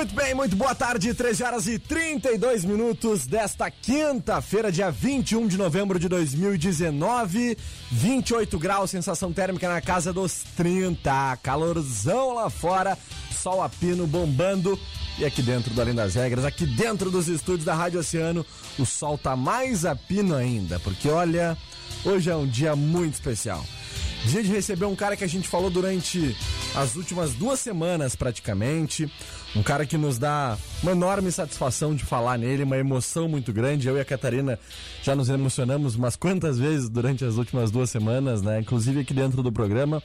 Muito bem, muito boa tarde, 13 horas e 32 minutos desta quinta-feira, dia 21 de novembro de 2019. 28 graus, sensação térmica na casa dos 30. Calorzão lá fora, sol a pino bombando. E aqui dentro do Além das Regras, aqui dentro dos estúdios da Rádio Oceano, o sol tá mais a pino ainda, porque olha, hoje é um dia muito especial. Dia de receber um cara que a gente falou durante as últimas duas semanas, praticamente. Um cara que nos dá uma enorme satisfação de falar nele, uma emoção muito grande. Eu e a Catarina já nos emocionamos umas quantas vezes durante as últimas duas semanas, né? Inclusive aqui dentro do programa.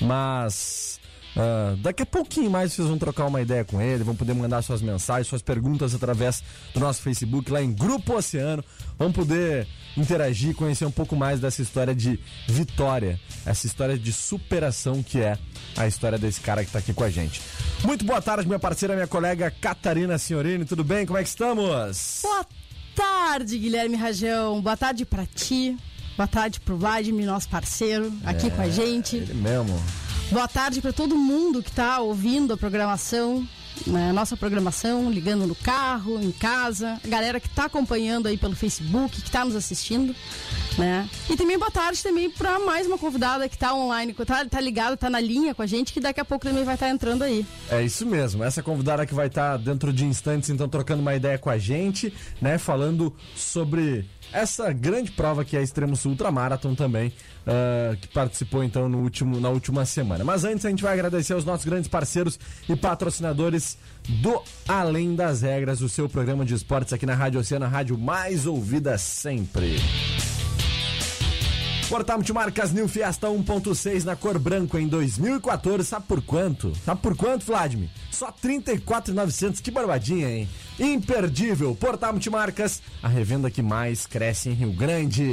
Mas Uh, daqui a pouquinho mais vocês vão trocar uma ideia com ele, vão poder mandar suas mensagens, suas perguntas através do nosso Facebook lá em Grupo Oceano. Vão poder interagir, conhecer um pouco mais dessa história de vitória, essa história de superação que é a história desse cara que está aqui com a gente. Muito boa tarde, minha parceira, minha colega Catarina Senhorini, tudo bem? Como é que estamos? Boa tarde, Guilherme Rajão. Boa tarde para ti. Boa tarde pro Vladimir, nosso parceiro, aqui é, com a gente. Ele mesmo. Boa tarde para todo mundo que está ouvindo a programação, né, nossa programação, ligando no carro, em casa, a galera que está acompanhando aí pelo Facebook, que está nos assistindo, né? E também boa tarde também para mais uma convidada que está online, tá, tá ligada, tá na linha com a gente, que daqui a pouco também vai estar tá entrando aí. É isso mesmo, essa convidada que vai estar tá dentro de instantes, então trocando uma ideia com a gente, né? Falando sobre essa grande prova que é a Extremo Sul Ultramarathon também, uh, que participou então no último, na última semana. Mas antes a gente vai agradecer aos nossos grandes parceiros e patrocinadores do Além das Regras, o seu programa de esportes aqui na Rádio Oceana, rádio mais ouvida sempre. Portal Multimarcas New Fiesta 1.6 na cor branco em 2014. Sabe por quanto? Sabe por quanto, Vladimir? Só 34,900. Que barbadinha, hein? Imperdível. Portal Multimarcas, a revenda que mais cresce em Rio Grande.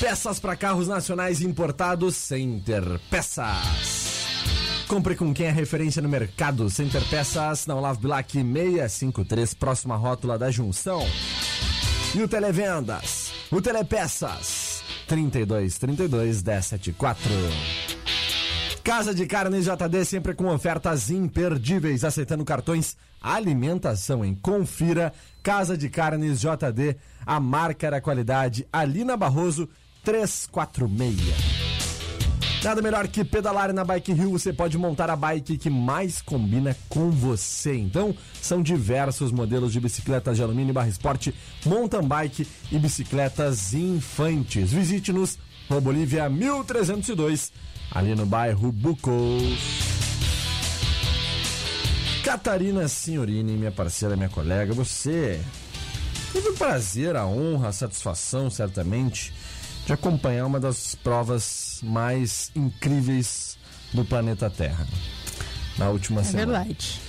Peças para carros nacionais importados Center Peças. Compre com quem é referência no mercado. Center Peças, na Olavo Bilac 653, próxima rótula da Junção. E o Televendas, o Telepeças, 32 32 174. Casa de Carnes JD sempre com ofertas imperdíveis, aceitando cartões alimentação, em Confira Casa de Carnes JD, a marca da qualidade, Alina Barroso 346. Nada melhor que pedalar na Bike Rio, você pode montar a bike que mais combina com você. Então, são diversos modelos de bicicletas de alumínio barra esporte, mountain bike e bicicletas infantes. Visite-nos no Bolívia 1302, ali no bairro Bucos. Catarina Signorini, minha parceira, minha colega, você teve o prazer, a honra, a satisfação, certamente, de acompanhar uma das provas mais incríveis do planeta Terra na última é semana. Verdade.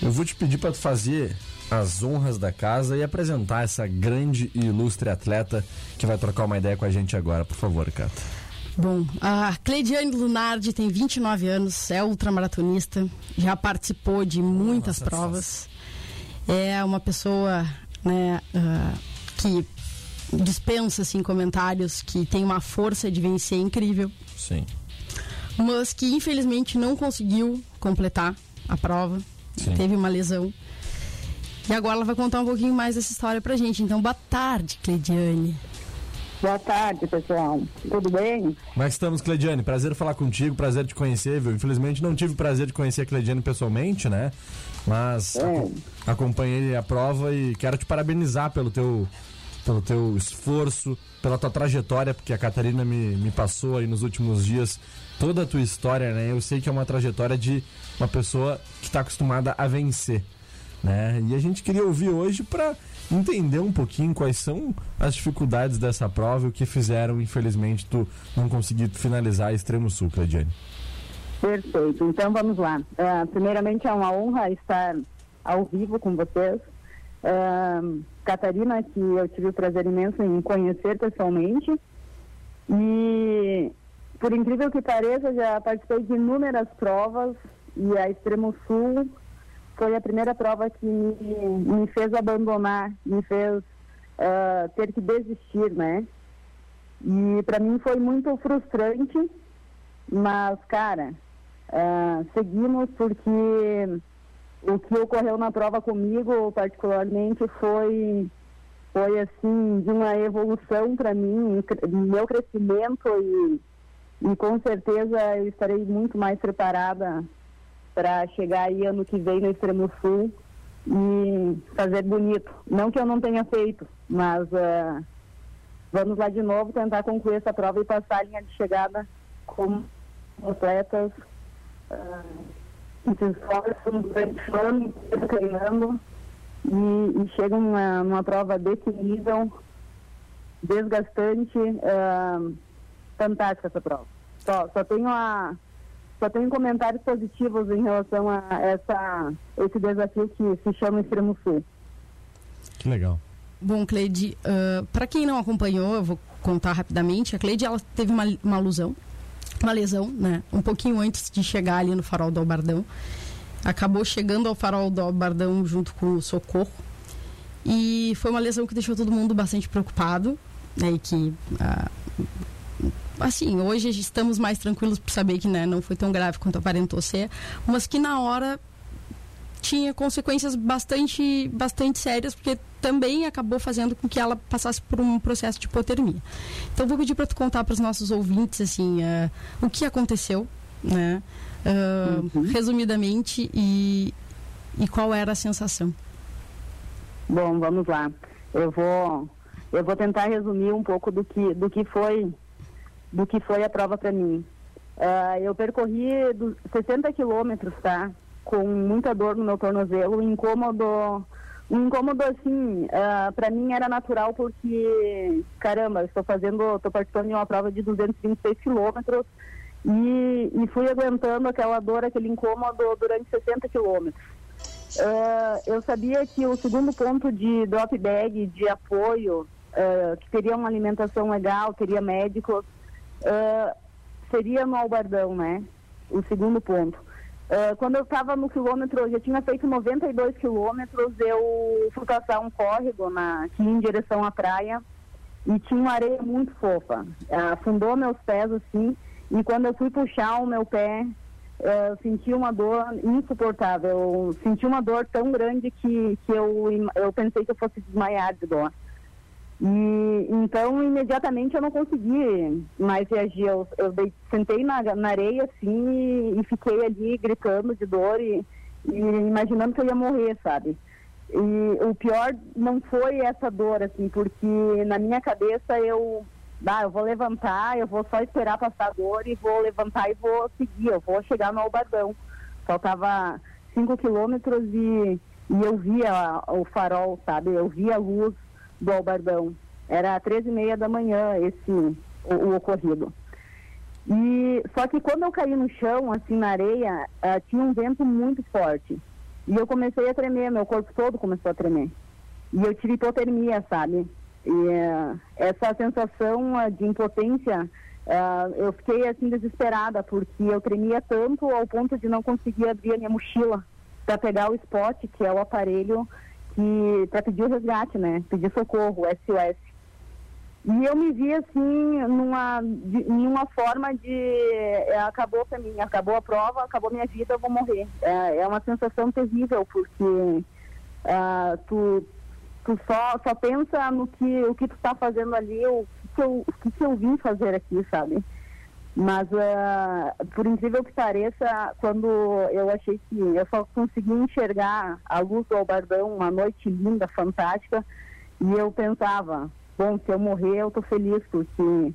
Eu vou te pedir para fazer as honras da casa e apresentar essa grande e ilustre atleta que vai trocar uma ideia com a gente agora, por favor, Cata. Bom, a Cleidiane Lunardi tem 29 anos, é ultramaratonista, já participou de muitas Nossa, provas. É uma pessoa né, uh, que dispensa assim comentários que tem uma força de vencer incrível. Sim. Mas que infelizmente não conseguiu completar a prova. Sim. Teve uma lesão. E agora ela vai contar um pouquinho mais dessa história pra gente. Então, boa tarde, Cleidiane. Boa tarde, pessoal. Tudo bem? Como é que estamos, Cleidiane? Prazer falar contigo, prazer te conhecer, viu? Infelizmente não tive o prazer de conhecer a Cleidiane pessoalmente, né? Mas é. acompanhei a prova e quero te parabenizar pelo teu, pelo teu esforço, pela tua trajetória, porque a Catarina me, me passou aí nos últimos dias toda a tua história, né? Eu sei que é uma trajetória de uma pessoa que está acostumada a vencer, né? E a gente queria ouvir hoje para entender um pouquinho quais são as dificuldades dessa prova e o que fizeram, infelizmente, tu não conseguir finalizar a Extremo Sul, Claudiane. Perfeito. Então vamos lá. Uh, primeiramente é uma honra estar ao vivo com vocês. Uh, Catarina, que eu tive o prazer imenso em conhecer pessoalmente. E por incrível que pareça, já participei de inúmeras provas e a Extremo Sul foi a primeira prova que me, me fez abandonar, me fez uh, ter que desistir, né? E para mim foi muito frustrante, mas, cara, uh, seguimos porque o que ocorreu na prova comigo, particularmente, foi foi assim de uma evolução para mim, meu crescimento e, e com certeza eu estarei muito mais preparada para chegar aí ano que vem no Extremo Sul e fazer bonito. Não que eu não tenha feito, mas uh, vamos lá de novo tentar concluir essa prova e passar a linha de chegada com atletas uh, se esforçam durante o ano treinando e, e chegam numa, numa prova desse nível desgastante, uh, fantástica essa prova. Só, só tenho a só tenho comentários positivos em relação a essa, esse desafio que se chama Extremo Sul. Que legal. Bom, Cleide, uh, para quem não acompanhou, eu vou contar rapidamente. A Cleide ela teve uma, uma lesão, uma lesão, né? Um pouquinho antes de chegar ali no Farol do Albardão. Acabou chegando ao Farol do Albardão junto com o Socorro. E foi uma lesão que deixou todo mundo bastante preocupado, né? E que uh, assim, hoje estamos mais tranquilos por saber que né, não foi tão grave quanto aparentou ser, mas que na hora tinha consequências bastante, bastante sérias, porque também acabou fazendo com que ela passasse por um processo de hipotermia. Então, vou pedir para tu contar para os nossos ouvintes, assim, uh, o que aconteceu, né? Uh, uhum. Resumidamente, e, e qual era a sensação. Bom, vamos lá. Eu vou, eu vou tentar resumir um pouco do que, do que foi do que foi a prova para mim. Uh, eu percorri 60 quilômetros, tá? Com muita dor no meu tornozelo, incômodo, incômodo assim, uh, ah, para mim era natural porque, caramba, estou fazendo, estou participando de uma prova de 226 quilômetros e, e fui aguentando aquela dor, aquele incômodo durante 60 quilômetros. Uh, eu sabia que o segundo ponto de drop bag, de apoio, uh, que teria uma alimentação legal, teria médicos, uh, seria no Albardão, né? O segundo ponto. Uh, quando eu estava no quilômetro, eu já tinha feito 92 quilômetros, eu fui passar um córrego na, em direção à praia e tinha uma areia muito fofa. Uh, afundou meus pés assim e quando eu fui puxar o meu pé, eu senti uma dor insuportável. Eu senti uma dor tão grande que, que eu, eu pensei que eu fosse desmaiar de dor. E então imediatamente eu não consegui mais reagir. Eu, eu dei, sentei na, na areia assim e, e, fiquei ali gritando de dor e, e, imaginando que eu ia morrer, sabe? E o pior não foi essa dor, assim, porque na minha cabeça eu, ah, eu vou levantar, eu vou só esperar passar a dor e vou levantar e vou seguir, eu vou chegar no Albardão. Faltava cinco quilômetros e, e eu via o farol, sabe? Eu via a luz do Albardão. Era três e meia da manhã esse o, o, ocorrido. E só que quando eu caí no chão, assim na areia, uh, tinha um vento muito forte. E eu comecei a tremer, meu corpo todo começou a tremer. E eu tive hipotermia, sabe? E uh, essa sensação uh, de impotência, eu fiquei assim desesperada, porque eu tremia tanto ao ponto de não conseguir abrir a minha mochila para pegar o spot, que é o aparelho que para pedir o resgate, né? Pedir socorro, SOS. E eu me vi assim numa de, uma forma de é, acabou para mim, acabou a prova, acabou minha vida, eu vou morrer. É, é uma sensação terrível porque é, tu tu só só pensa no que o que tu está fazendo ali, o que eu, o que eu vim fazer aqui, sabe? Mas, uh, por incrível que pareça, quando eu achei que eu só consegui enxergar a luz do Albardão, uma noite linda, fantástica, e eu pensava, bom, se eu morrer, eu estou feliz, porque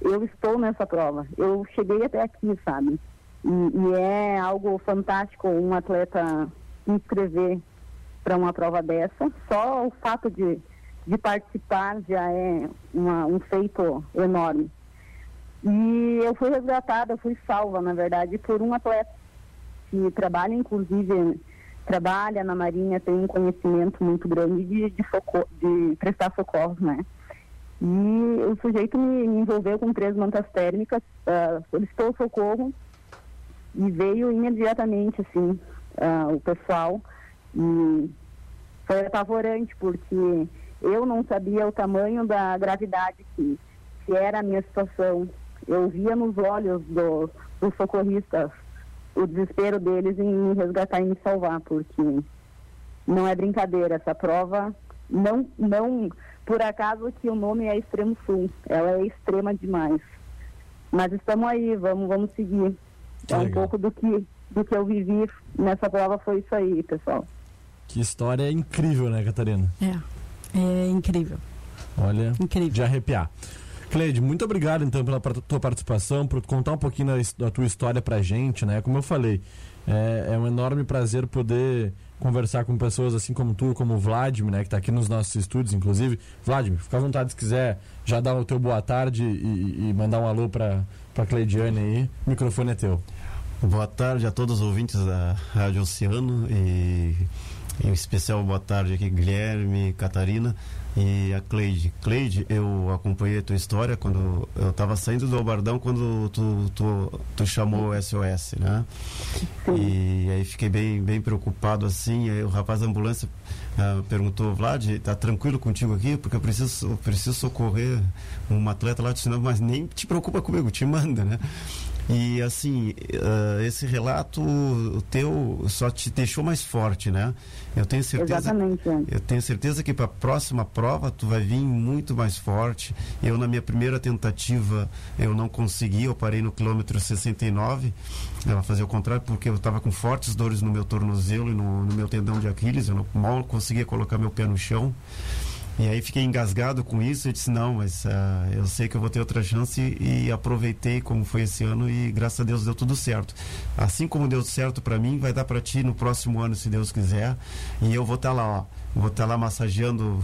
eu estou nessa prova. Eu cheguei até aqui, sabe? E, e é algo fantástico um atleta inscrever para uma prova dessa. Só o fato de, de participar já é uma, um feito enorme. E eu fui resgatada, fui salva, na verdade, por um atleta que trabalha, inclusive, trabalha na Marinha, tem um conhecimento muito grande de, de, de prestar socorro, né? E o sujeito me, me envolveu com três mantas térmicas, uh, solicitou socorro e veio imediatamente, assim, uh, o pessoal. E foi apavorante, porque eu não sabia o tamanho da gravidade que, que era a minha situação. Eu via nos olhos do, dos socorristas o desespero deles em me resgatar e me salvar, porque não é brincadeira, essa prova não, não, por acaso que o nome é Extremo Sul, ela é extrema demais. Mas estamos aí, vamos, vamos seguir. é um pouco do que, do que eu vivi nessa prova foi isso aí, pessoal. Que história incrível, né, Catarina? É, é incrível. Olha, incrível. de arrepiar. Cleide, muito obrigado então pela tua participação, por contar um pouquinho da, tua história pra gente, né? Como eu falei, é, é, um enorme prazer poder conversar com pessoas assim como tu, como o Vladimir, né? Que está aqui nos nossos estúdios, inclusive. Vladimir, fica à vontade se quiser já dar o teu boa tarde e, e mandar um alô para a Cleidiane aí. O microfone é teu. Boa tarde a todos os ouvintes da Rádio Oceano e em especial boa tarde aqui Guilherme, Catarina e a Cleide. Cleide, eu acompanhei a tua história quando eu estava saindo do Albardão quando tu, tu, tu chamou o SOS, né? E aí fiquei bem, bem preocupado assim. Aí o rapaz da ambulância uh, perguntou: Vlad, tá tranquilo contigo aqui? Porque eu preciso, eu preciso socorrer um atleta lá. Eu mas nem te preocupa comigo, te manda, né? E assim, uh, esse relato teu só te deixou mais forte, né? Eu tenho certeza. Exatamente. É. Eu tenho certeza que para a próxima prova tu vai vir muito mais forte. Eu na minha primeira tentativa eu não consegui, eu parei no quilômetro 69. Ela fazia o contrário porque eu estava com fortes dores no meu tornozelo e no, no meu tendão de Aquiles. Eu não, mal conseguia colocar meu pé no chão. E aí fiquei engasgado com isso e disse, não, mas uh, eu sei que eu vou ter outra chance e, e, aproveitei como foi esse ano e graças a Deus deu tudo certo. Assim como deu certo para mim, vai dar para ti no próximo ano, se Deus quiser. E eu vou estar tá lá, ó, vou estar tá lá massageando,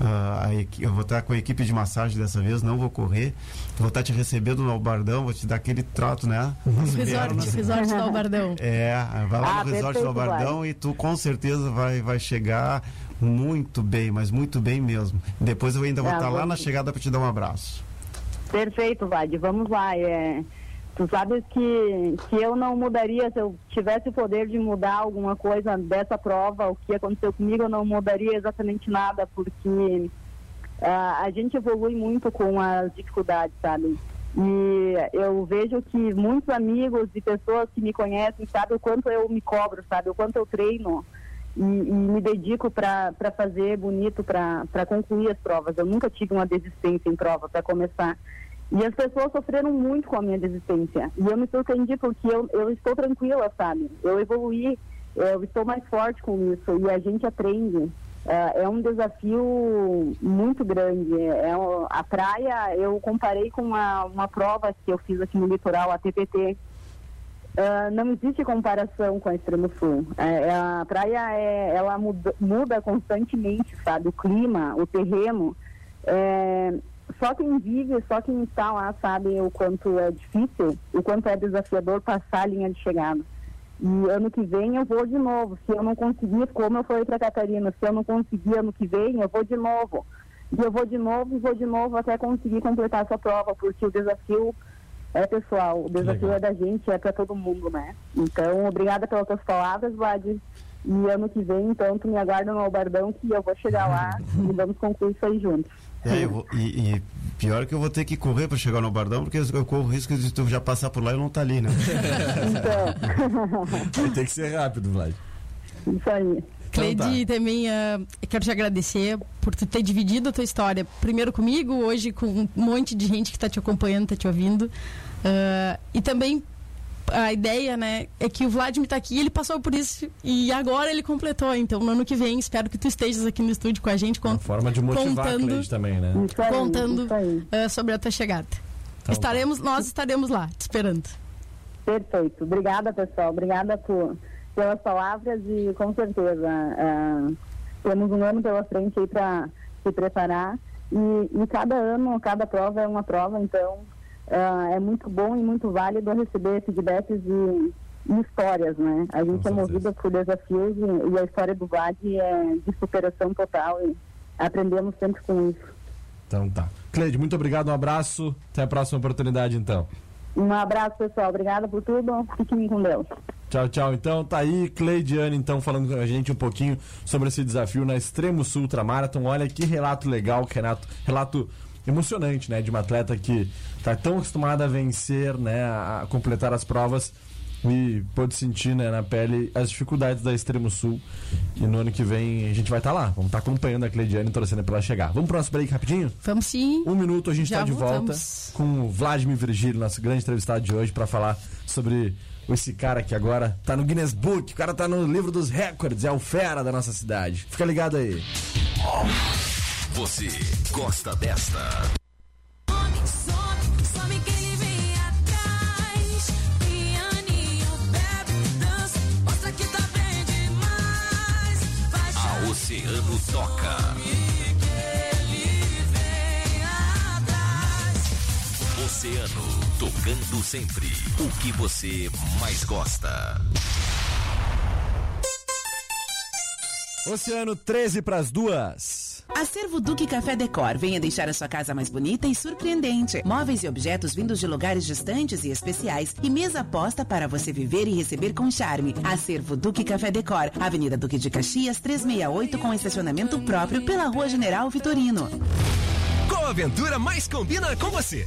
uh, a eu vou estar tá com a equipe de massagem dessa vez, não vou correr. Vou estar te recebendo no Albardão, vou te dar aquele trato, né? Resort, resort do Albardão. É, vai lá ah, no resort do Albardão vai. e tu com certeza vai, vai chegar muito bem, mas muito bem mesmo. Depois eu ainda vou estar tá lá na chegada para te dar um abraço. Perfeito, Vlad. Vamos lá. É, tu sabes que, que eu não mudaria, se eu tivesse o poder de mudar alguma coisa dessa prova, o que aconteceu comigo, eu não mudaria exatamente nada, porque uh, a gente evolui muito com as dificuldades, sabe? E eu vejo que muitos amigos e pessoas que me conhecem sabem o quanto eu me cobro, sabe? O quanto eu treino e, e me dedico para fazer bonito, para concluir as provas. Eu nunca tive uma desistência em prova para começar. E as pessoas sofreram muito com a minha desistência. E eu me surpreendi porque eu, eu estou tranquila, sabe? Eu evoluí, eu estou mais forte com isso e a gente aprende. É, é um desafio muito grande. É, a praia, eu comparei com uma, uma prova que eu fiz aqui no litoral, a TPT, Uh, não existe comparação com a Extremo Sul. É, é, a praia é, ela muda, muda, constantemente, sabe? O clima, o terreno. É, só quem vive, só quem está lá sabe o quanto é difícil, o quanto é desafiador passar a linha de chegada. E ano que vem eu vou de novo. Se eu não conseguir, como eu falei para Catarina, se eu não conseguir ano que vem, eu vou de novo. E eu vou de novo e vou de novo até conseguir completar essa prova, porque o desafio é, pessoal, o desafio é da gente, é para todo mundo, né? Então, obrigada pelas tuas palavras, Vlad. E ano que vem, então, tu me aguarda no Albardão que eu vou chegar lá e vamos concluir isso aí juntos. É, vou, e, e, pior que eu vou ter que correr para chegar no Albardão, porque eu corro o risco de tu já passar por lá e não tá ali, né? então. Vai ter que ser rápido, Vlad. Isso aí. Cleide, tá. também uh, quero te agradecer por tu ter dividido a tua história, primeiro comigo, hoje com um monte de gente que está te acompanhando, está te ouvindo. Uh, e também a ideia, né, é que o Vladimir está aqui, ele passou por isso e agora ele completou. Então, no ano que vem, espero que tu estejas aqui no estúdio com a gente. Uma forma de motivar contando, também, né? Aí, Contando uh, sobre a tua chegada. Então, estaremos, nós estaremos lá, te esperando. Perfeito. Obrigada, pessoal. Obrigada por, pelas palavras e com certeza ah, temos um ano pela frente aí para se preparar e, e cada ano, cada prova é uma prova, então ah, é muito bom e muito válido receber feedbacks e, e histórias, né? A gente é movida por desafios e, e a história do VAD é de superação total e aprendemos sempre com isso. Então tá. Cleide, muito obrigado, um abraço. Até a próxima oportunidade, então. Um abraço, pessoal. Obrigada por tudo. Fiquem com Deus. Tchau, tchau. Então tá aí, Cleidiane, então, falando com a gente um pouquinho sobre esse desafio na Extremo Sul Ultramarathon. Olha que relato legal, que relato, relato emocionante, né? De uma atleta que tá tão acostumada a vencer, né? A, completar as provas e pôde sentir né, na pele as dificuldades da Extremo Sul. E no ano que vem a gente vai estar lá. Vamos estar acompanhando a Cleidiane e torcendo pra ela chegar. Vamos pro nosso break rapidinho? Vamos sim. Um minuto a gente está de volta com o Vladimir Virgílio, nosso grande entrevistado de hoje, para falar sobre esse cara que agora tá no Guinness Book, o cara tá no livro dos recordes, é o fera da nossa cidade. Fica ligado aí. Você gosta desta? Some, some quem vem atrás. Pianinho, bebe, dança, mostra que tá bem demais. Vai A Oceano toca. Oceano, tocando sempre o que você mais gosta. Oceano 13 pras duas. Acervo Duque Café Decor. Venha deixar a sua casa mais bonita e surpreendente. Móveis e objetos vindos de lugares distantes e especiais. E mesa posta para você viver e receber com charme. Acervo Duque Café Decor. Avenida Duque de Caxias, 368, com estacionamento próprio pela Rua General Vitorino. Qual aventura mais combina com você?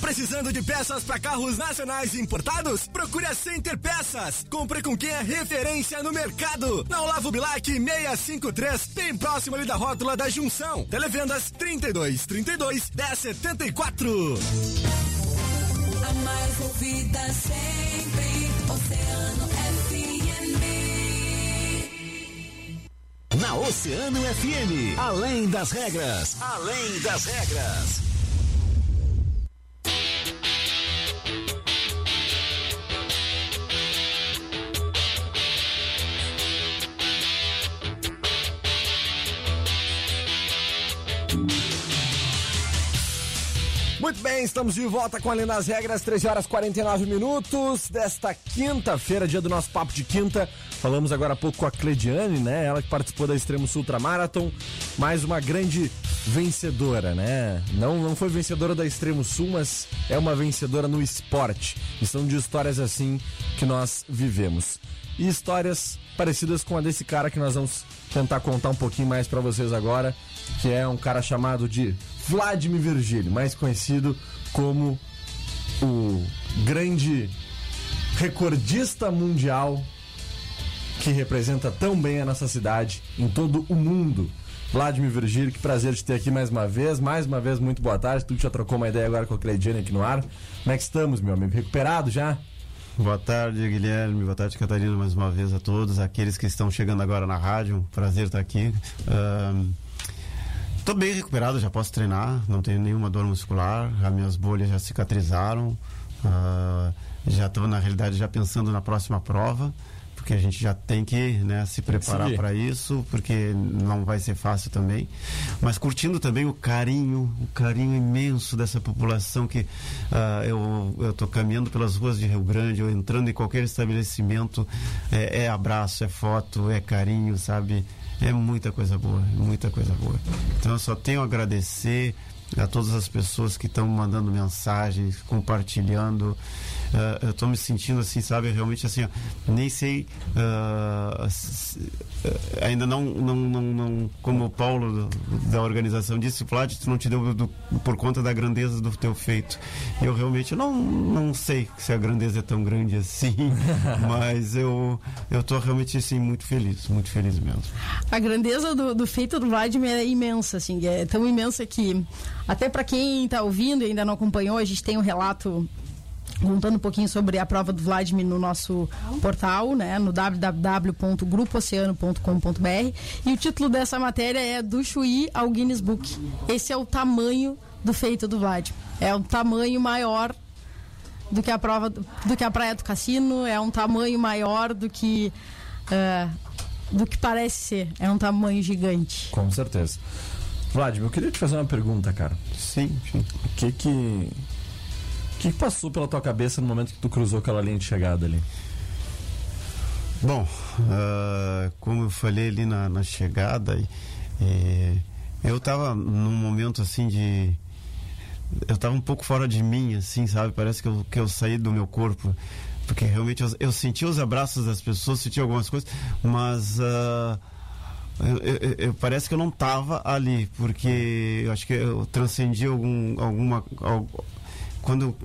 Precisando de peças para carros nacionais e importados? Procure a Center Peças. Compre com quem é referência no mercado. Na Olavo Bilac 653, bem próximo ali da rótula da Junção. Televendas 32 32 1074. A mais ouvida sempre, Oceano FM. Na Oceano FM, além das regras, além das regras. Muito bem, estamos de volta com Além das Regras, 13 horas 49 minutos desta quinta-feira, dia do nosso papo de quinta. Falamos agora há pouco com a Cleidiane, né? Ela que participou da Extremo Sul Ultramarathon, mais uma grande vencedora, né? Não, não foi vencedora da Extremo Sul, mas é uma vencedora no esporte. E são de histórias assim que nós vivemos. E histórias parecidas com a desse cara que nós vamos tentar contar um pouquinho mais pra vocês agora, que é um cara chamado de Vladimir Virgílio, mais conhecido como o grande recordista mundial que representa tão bem a nossa cidade em todo o mundo. Vladimir Virgílio, que prazer te ter aqui mais uma vez. Mais uma vez, muito boa tarde. Tu já trocou uma ideia agora com a Cleidiane aqui no ar. Como é que estamos, meu amigo? Recuperado já? Boa tarde, Guilherme. Boa tarde, Catarina, mais uma vez a todos. Aqueles que estão chegando agora na rádio, prazer estar aqui. Tô bem recuperado, já posso treinar, não tenho nenhuma dor muscular, as minhas bolhas já cicatrizaram, uh, já estou na realidade já pensando na próxima prova, porque a gente já tem que né, se preparar para isso, porque não vai ser fácil também. Mas curtindo também o carinho, o carinho imenso dessa população que uh, eu tô caminhando pelas ruas de Rio Grande, ou entrando em qualquer estabelecimento, é, é abraço, é foto, é carinho, sabe? É muita coisa boa, muita coisa boa. Então eu só tenho a agradecer a todas as pessoas que estão mandando mensagens, compartilhando. Uh, eu estou me sentindo assim, sabe, realmente assim, ó, nem sei, uh, ainda não, não, não, não, como o Paulo da organização disse, Flávio, tu não te deu do, por conta da grandeza do teu feito. Eu realmente não, não sei se a grandeza é tão grande assim, mas eu eu estou realmente assim muito feliz, muito feliz mesmo. A grandeza do, do feito do Vladimir é imensa, assim, é tão imensa que até para quem está ouvindo e ainda não acompanhou, a gente tem um relato contando um pouquinho sobre a prova do Vladimir no nosso portal, né, no www.grupooceano.com.br e o título dessa matéria é do Chuí ao Guinness Book. Esse é o tamanho do feito do Vladimir. É um tamanho maior do que a prova do que a praia do Cassino, é um tamanho maior do que uh, do que parece ser. É um tamanho gigante. Com certeza. Vladimir, eu queria te fazer uma pergunta, cara. Sim, sim. O que que o que passou pela tua cabeça no momento que tu cruzou aquela linha de chegada ali? Bom, uh, como eu falei ali na, na chegada, é, eu estava num momento assim de. Eu estava um pouco fora de mim, assim, sabe? Parece que eu, que eu saí do meu corpo. Porque realmente eu, eu senti os abraços das pessoas, senti algumas coisas, mas. Uh, eu, eu, eu, parece que eu não estava ali, porque eu acho que eu transcendi algum, alguma, quando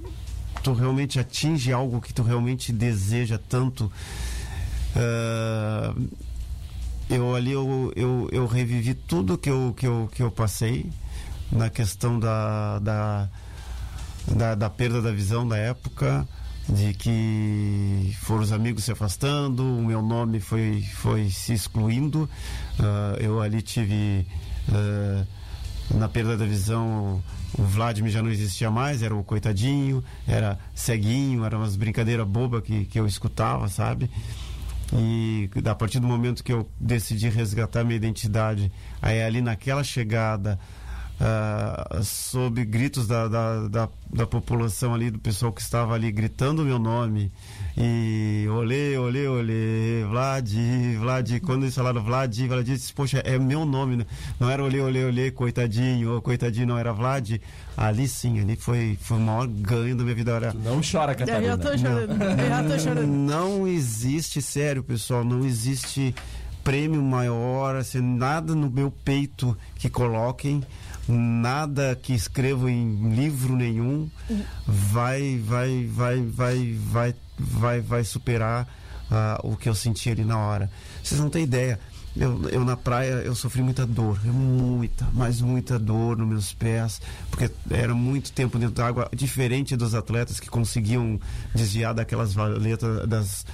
tu realmente atinge algo que tu realmente deseja tanto, uh, eu ali eu, eu, eu revivi tudo que eu, que eu, que eu passei na questão da, da, da, da perda da visão da época de que foram os amigos se afastando, o meu nome foi, foi se excluindo. Uh, eu ali tive, uh, na perda da visão, o Vladimir já não existia mais, era o coitadinho, era ceguinho, era umas brincadeiras bobas que, que eu escutava, sabe? E a partir do momento que eu decidi resgatar minha identidade, aí ali naquela chegada, uh, sob gritos da, da, da, da, população ali, do pessoal que estava ali gritando o meu nome. E olê, olê, olê, Vlad, Vlad. Quando eles falaram Vlad, Vlad disse, poxa, é meu nome, né? não era olê, olê, olê, coitadinho, ou coitadinho, não era Vlad. Ali sim, ali foi, foi o maior ganho da minha vida. Era... Não chora, Catarina. Eu tô chorando. Não, eu já tô chorando. Não existe, sério, pessoal, não existe prêmio maior, assim, nada no meu peito que coloquem nada que escrevo em livro nenhum vai vai vai vai vai vai vai superar uh, o que eu senti ali na hora. Vocês não têm ideia. Eu, eu na praia eu sofri muita dor, muita, mas muita dor nos meus pés, porque era muito tempo dentro da água, diferente dos atletas que conseguiam desviar daquelas valetas das,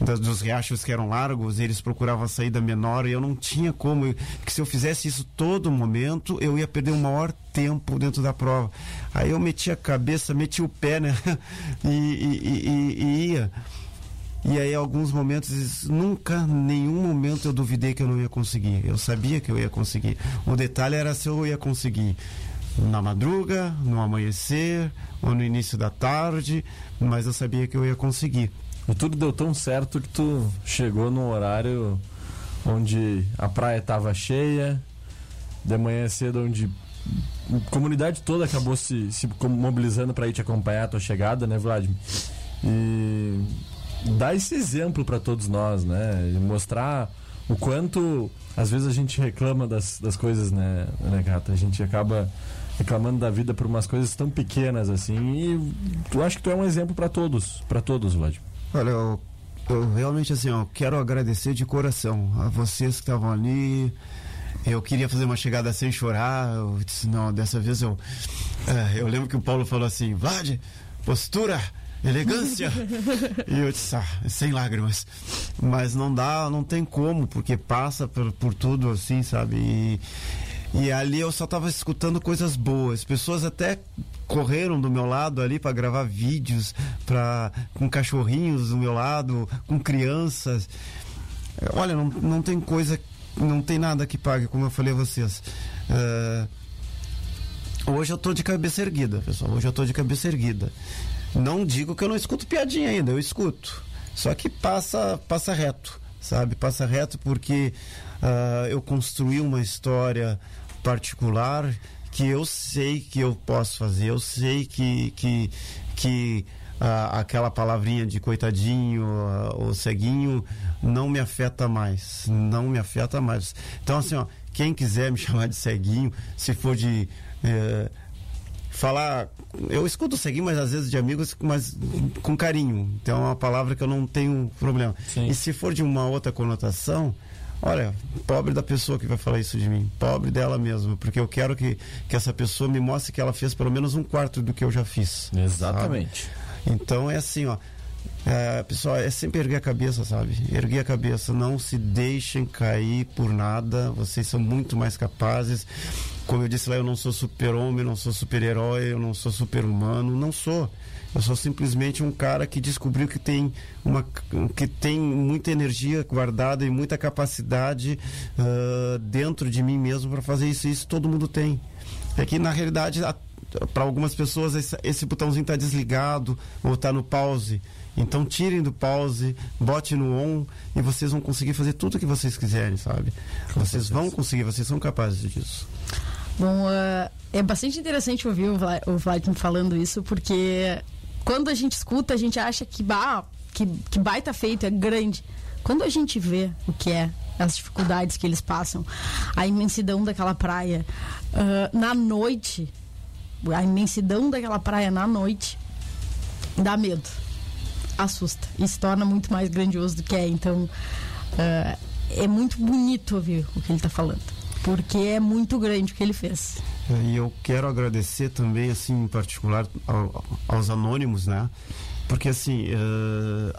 dos riachos que eram largos, eles procuravam a saída menor e eu não tinha como, que se eu fizesse isso todo momento, eu ia perder um maior tempo dentro da prova. Aí eu meti a cabeça, meti o pé, né? e, e, e, e ia. E aí, alguns momentos, nunca, nenhum momento eu duvidei que eu não ia conseguir. Eu sabia que eu ia conseguir. O detalhe era se eu ia conseguir na madruga, no amanhecer ou no início da tarde, mas eu sabia que eu ia conseguir. E tudo deu tão certo que tu chegou num horário onde a praia estava cheia, de manhã cedo, onde a comunidade toda acabou se, se mobilizando para ir te acompanhar a tua chegada, né, Vladimir? E dar esse exemplo para todos nós, né? E mostrar o quanto às vezes a gente reclama das, das coisas, né, né, Gata? A gente acaba reclamando da vida por umas coisas tão pequenas assim. E tu acha que tu é um exemplo para todos, para todos, Vlad? Olha, eu, eu realmente assim, ó, quero agradecer de coração a vocês que estavam ali. Eu queria fazer uma chegada sem chorar. Eu disse, não, dessa vez eu. É, eu lembro que o Paulo falou assim: Vlad, postura, elegância. e eu disse, ah, sem lágrimas. Mas não dá, não tem como, porque passa por, por tudo assim, sabe? E, E ali eu só estava escutando coisas boas. Pessoas até correram do meu lado ali para gravar vídeos para com cachorrinhos do meu lado, com crianças. Olha, não, não tem coisa, não tem nada que pague, como eu falei a vocês. Uh, hoje eu tô de cabeça erguida, pessoal. Hoje eu tô de cabeça erguida. Não digo que eu não escuto piadinha ainda, eu escuto. Só que passa, passa reto, sabe? Passa reto porque uh, eu construí uma história particular que eu sei que eu posso fazer, eu sei que, que, que uh, aquela palavrinha de coitadinho uh, ou ceguinho não me afeta mais, não me afeta mais. Então, assim, ó, quem quiser me chamar de ceguinho, se for de. Eh, falar. Eu escuto ceguinho, mas às vezes de amigos, mas com carinho. Então é uma palavra que eu não tenho problema. Sim. E se for de uma outra conotação, Olha, pobre da pessoa que vai falar isso de mim, pobre dela mesmo, porque eu quero que, que essa pessoa me mostre que ela fez pelo menos um quarto do que eu já fiz. Exatamente. Sabe? Então é assim, ó. É, pessoal, é sempre erguer a cabeça, sabe? Erguer a cabeça, não se deixem cair por nada, vocês são muito mais capazes. Como eu disse lá, eu não sou super-homem, não sou super-herói, eu não sou super-humano, não sou. Eu sou simplesmente um cara que descobriu que tem, uma, que tem muita energia guardada e muita capacidade uh, dentro de mim mesmo para fazer isso. Isso todo mundo tem. É que na realidade, para algumas pessoas, esse, esse botãozinho está desligado ou está no pause. Então tirem do pause, bote no on e vocês vão conseguir fazer tudo o que vocês quiserem, sabe? Vocês vão conseguir, vocês são capazes disso. Bom, uh, é bastante interessante ouvir o, Vla, o Vladimir falando isso, porque quando a gente escuta, a gente acha que, bah, que, que baita feito, é grande. Quando a gente vê o que é, as dificuldades que eles passam, a imensidão daquela praia, uh, na noite, a imensidão daquela praia na noite, dá medo, assusta e se torna muito mais grandioso do que é. Então, uh, é muito bonito ouvir o que ele está falando, porque é muito grande o que ele fez. E eu quero agradecer também, assim, em particular, ao, aos anônimos, né? Porque, assim, uh,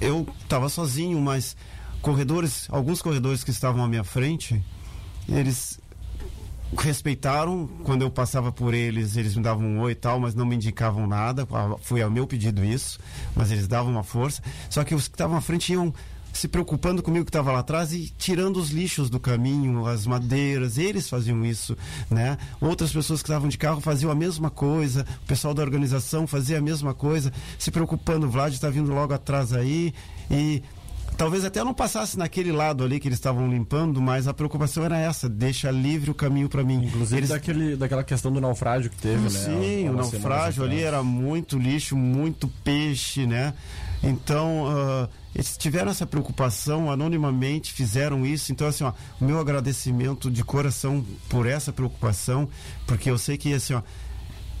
eu estava sozinho, mas corredores, alguns corredores que estavam à minha frente, eles respeitaram. Quando eu passava por eles eles me davam um oi e tal mas não me indicavam nada. Foi ao meu pedido isso mas eles davam uma força. Só que os que estavam à frente iam se preocupando comigo que estava lá atrás e tirando os lixos do caminho, as madeiras, eles faziam isso, né? Outras pessoas que estavam de carro faziam a mesma coisa, o pessoal da organização fazia a mesma coisa, se preocupando, o Vlad está vindo logo atrás aí. E talvez até não passasse naquele lado ali que eles estavam limpando, mas a preocupação era essa, deixa livre o caminho para mim. Inclusive eles... daquele, daquela questão do naufrágio que teve, né? Sim, o naufrágio ali era muito lixo, muito peixe, né? Então, uh, eles tiveram essa preocupação, anonimamente fizeram isso. Então, assim, ó, o meu agradecimento de coração por essa preocupação, porque eu sei que, assim, ó,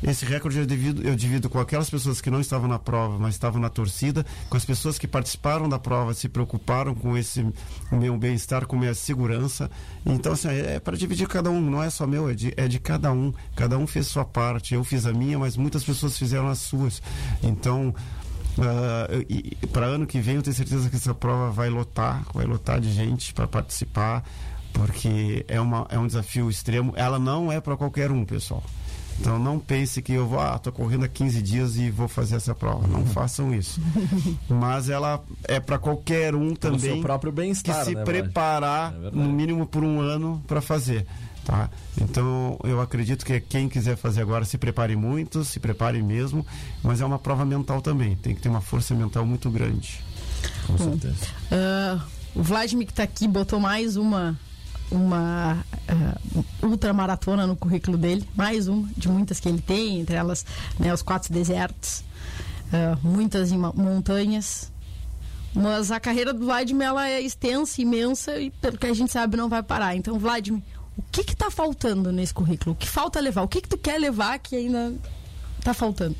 esse recorde eu divido, eu divido com aquelas pessoas que não estavam na prova, mas estavam na torcida, com as pessoas que participaram da prova, se preocuparam com esse meu bem-estar, com minha segurança. Então, assim, é, é para dividir cada um, não é só meu, é de, é de cada um. Cada um fez sua parte. Eu fiz a minha, mas muitas pessoas fizeram as suas. Então, Uh, e para ano que vem eu tenho certeza que essa prova vai lotar, vai lotar de gente para participar, porque é, uma, é um desafio extremo. Ela não é para qualquer um, pessoal. Então não pense que eu vou, ah, tô correndo há 15 dias e vou fazer essa prova. Não façam isso. Mas ela é para qualquer um também. O seu próprio bem-estar, que se né, preparar é no mínimo por um ano para fazer. Tá? Então eu acredito que quem quiser fazer agora se prepare muito, se prepare mesmo, mas é uma prova mental também, tem que ter uma força mental muito grande. Com certeza. Uh, o Vladimir que está aqui botou mais uma uma uh, ultramaratona no currículo dele, mais uma de muitas que ele tem, entre elas né, os quatro desertos, uh, muitas montanhas. Mas a carreira do Vladimir ela é extensa, imensa e pelo que a gente sabe não vai parar. Então, Vladimir, o que que tá faltando nesse currículo? O que falta levar? O que que tu quer levar que ainda tá faltando?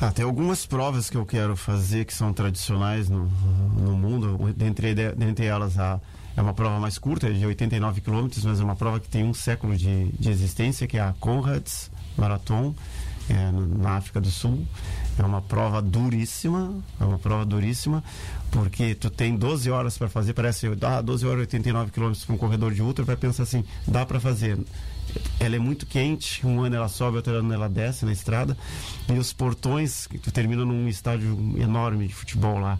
Ah, tem algumas provas que eu quero fazer que são tradicionais no, no mundo. Dentre, dentre elas, a, é uma prova mais curta, é de 89 quilômetros, mas é uma prova que tem um século de, de existência, que é a Conrads Marathon, é, na África do Sul. É uma prova duríssima, é uma prova duríssima, porque tu tem 12 horas para fazer, parece, ah, 12 horas 89 quilômetros para um corredor de ultra, vai pensar assim, dá para fazer. Ela é muito quente, um ano ela sobe, outro ano ela desce na estrada, e os portões, que tu termina num estádio enorme de futebol lá.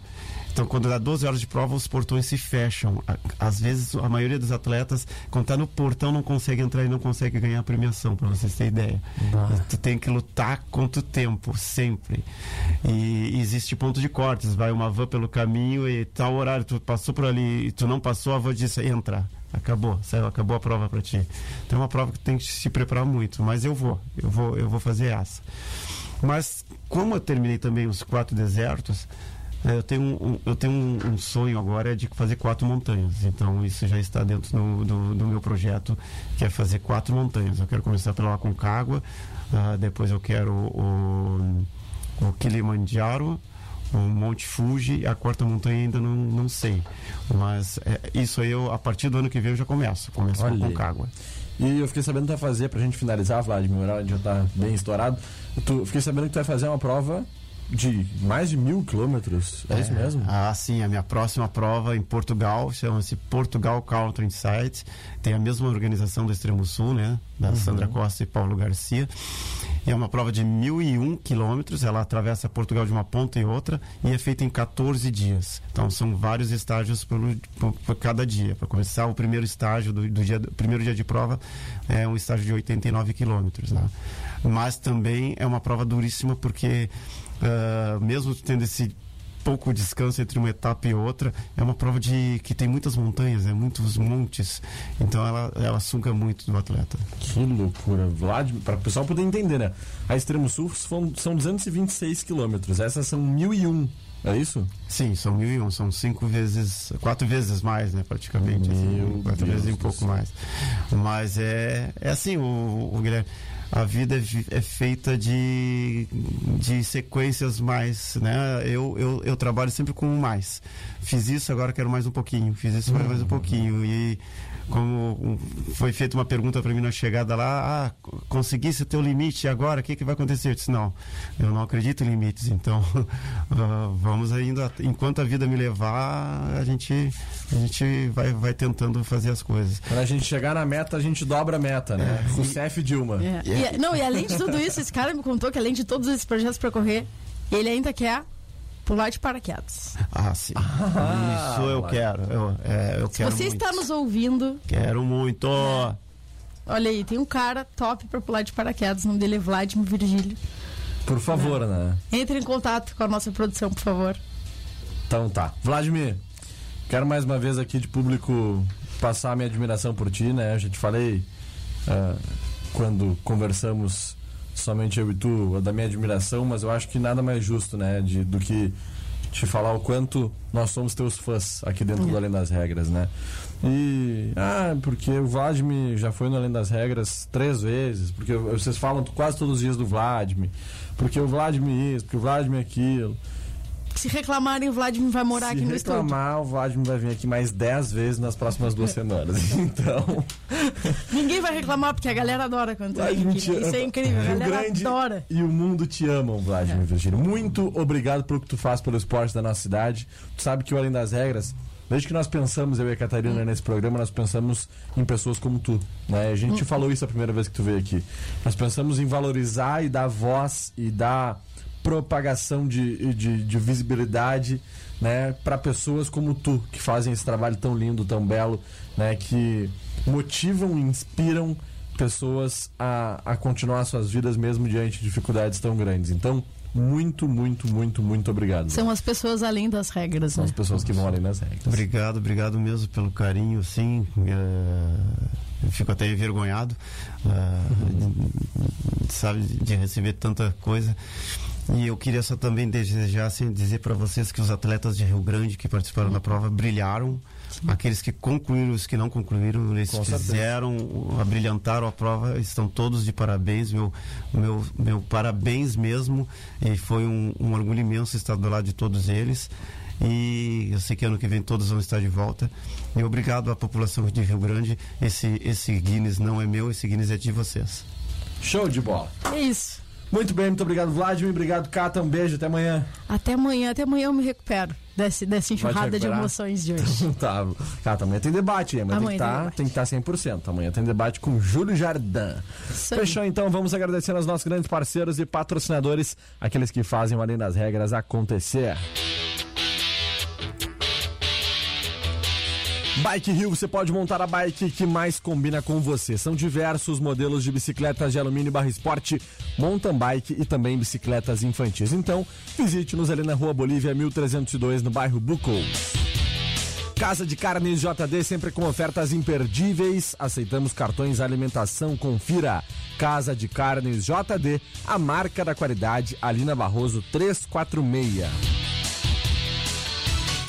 Então, quando dá 12 horas de prova, os portões se fecham. Às vezes, a maioria dos atletas, quando está no portão, não consegue entrar e não consegue ganhar a premiação, para vocês terem ideia. Tu tem que lutar contra o tempo, sempre. E existe ponto de cortes. Vai uma van pelo caminho e tal horário, tu passou por ali e tu não passou, a van disse, entra. Acabou, saiu, acabou a prova para ti. Então é uma prova que tem que se preparar muito, mas eu vou, eu vou, eu vou fazer essa. Mas como eu terminei também os quatro desertos, eu tenho, um, eu tenho um, sonho agora de fazer quatro montanhas. Então isso já está dentro do, do, do meu projeto, que é fazer quatro montanhas. Eu quero começar pela Aconcagua, uh, depois eu quero o, o Kilimanjaro, o Monte Fuji, a quarta montanha ainda não, não sei. Mas é, isso aí eu, a partir do ano que vem eu já começo. Começo Olha. com a Aconcagua. E eu fiquei sabendo que tu vai fazer, pra gente finalizar, Vladimir, a gente já tá bem estourado. Tu, fiquei sabendo que tu vai fazer uma prova de mais de mil quilômetros, é, é, isso mesmo? Ah, sim, a minha próxima prova em Portugal chama-se Portugal Country Insight. Tem a mesma organização do Extremo Sul, né? Da uhum. Sandra Costa e Paulo Garcia. É uma prova de mil e um quilômetros, ela atravessa Portugal de uma ponta e outra e é feita em 14 dias. Então são vários estágios por, por, por cada dia. Para começar, o primeiro estágio do, do dia, primeiro dia de prova é um estágio de 89 quilômetros. Né? Mas também é uma prova duríssima porque uh, mesmo tendo esse pouco descanso entre uma etapa e outra, é uma prova de que tem muitas montanhas, é muitos montes, então ela, ela suga muito do atleta. Que loucura, Vlad, para o pessoal poder entender, né? A Extremo Sul são, são 226 quilômetros, essas são 1001. É isso? Sim, são mil e um, são cinco vezes, quatro vezes mais, né, praticamente. Assim, quatro Deus vezes um pouco mais. Mas é, é assim, o, o Guilherme a vida é, é, feita de, de sequências mais, né? Eu, eu, eu trabalho sempre com mais. Fiz isso, agora quero mais um pouquinho. Fiz isso, uhum. mais um pouquinho. E como foi feita uma pergunta para mim na chegada lá, ah, conseguisse o teu limite agora, o que, que vai acontecer? Eu disse, não, eu não acredito em limites, então uh, vamos ainda, enquanto a vida me levar, a gente, a gente vai, vai tentando fazer as coisas. Quando a gente chegar na meta, a gente dobra a meta, né? É. CF Dilma. É. E, não, e além de tudo isso, esse cara me contou que além de todos esses projetos para correr, ele ainda quer Pular de paraquedas. Ah, sim. Ah, Isso eu quero. Eu, é, eu quero você muito. está nos ouvindo. Quero muito. É. Olha aí, tem um cara top para pular de paraquedas. O nome dele é Vladimir Virgílio. Por favor, né? Entre em contato com a nossa produção, por favor. Então tá. Vladimir, quero mais uma vez aqui de público passar a minha admiração por ti, né? Eu já te falei uh, quando conversamos somente eu e tu, da minha admiração, mas eu acho que nada mais justo, né, de, do que te falar o quanto nós somos teus fãs aqui dentro do Além das Regras, né? E, ah, porque o Vladimir já foi no Além das Regras três vezes, porque vocês falam quase todos os dias do Vladimir, porque o Vladimir isso, porque o Vladimir aquilo. Se reclamarem, o Vladimir vai morar Se aqui no estúdio. Se reclamar, o Vladimir vai vir aqui mais 10 vezes nas próximas duas semanas. Então. Ninguém vai reclamar, porque a galera adora quando Vladimir Isso é incrível, a galera Grande adora. E o mundo te ama, Vladimir é. Virgílio. Muito obrigado pelo que tu faz pelo esporte da nossa cidade. Tu sabe que o Além das Regras. Desde que nós pensamos, eu e a Catarina, hum. nesse programa, nós pensamos em pessoas como tu. Né? A gente hum. falou isso a primeira vez que tu veio aqui. Nós pensamos em valorizar e dar voz e dar propagação de, de, de visibilidade né, para pessoas como tu, que fazem esse trabalho tão lindo, tão belo, né, que motivam e inspiram pessoas a, a continuar suas vidas mesmo diante de dificuldades tão grandes. Então, muito, muito, muito, muito obrigado. São as pessoas além das regras, São né? as pessoas que vão além das regras. Obrigado, obrigado mesmo pelo carinho, sim. É... Eu fico até envergonhado, uh, sabe, de receber tanta coisa. E eu queria só também desejar, assim, dizer para vocês que os atletas de Rio Grande que participaram da prova brilharam. Sim. Aqueles que concluíram, os que não concluíram, eles Com fizeram, certeza. abrilhantaram a prova, estão todos de parabéns. Meu, meu, meu parabéns mesmo. E foi um, um orgulho imenso estar do lado de todos eles. E eu sei que ano que vem todos vão estar de volta. E obrigado à população de Rio Grande. Esse, esse Guinness não é meu, esse Guinness é de vocês. Show de bola. É isso. Muito bem, muito obrigado, Vladimir. Obrigado, Cata. Um beijo, até amanhã. Até amanhã, até amanhã eu me recupero desse, dessa enxurrada de emoções de hoje. tá, Cata, amanhã tem debate. Amanhã, amanhã tem que tá, estar tá 100%. Amanhã tem debate com Júlio Jardim. Fechou, então. Vamos agradecendo aos nossos grandes parceiros e patrocinadores, aqueles que fazem o Além das Regras acontecer. Bike Rio, você pode montar a bike que mais combina com você. São diversos modelos de bicicletas de alumínio barra esporte, mountain bike e também bicicletas infantis. Então, visite-nos ali na Rua Bolívia 1302, no bairro Bucou. Casa de Carnes JD, sempre com ofertas imperdíveis. Aceitamos cartões alimentação. Confira. Casa de Carnes JD, a marca da qualidade, Alina Barroso 346.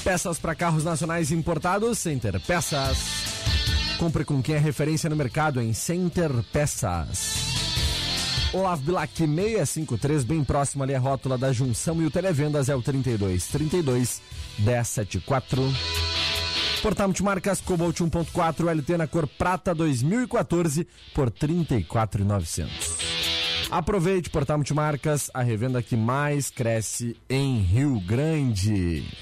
Peças para carros nacionais importados, Center Peças. Compre com quem é referência no mercado em Center Peças. Olavo Bilac 653, bem próximo ali a rótula da junção e o televendas é o 32 32 1074. Portal Multimarcas Cobalt 1.4 LT na cor prata 2014 por 34,900. Aproveite Portal Multimarcas, a revenda que mais cresce em Rio Grande.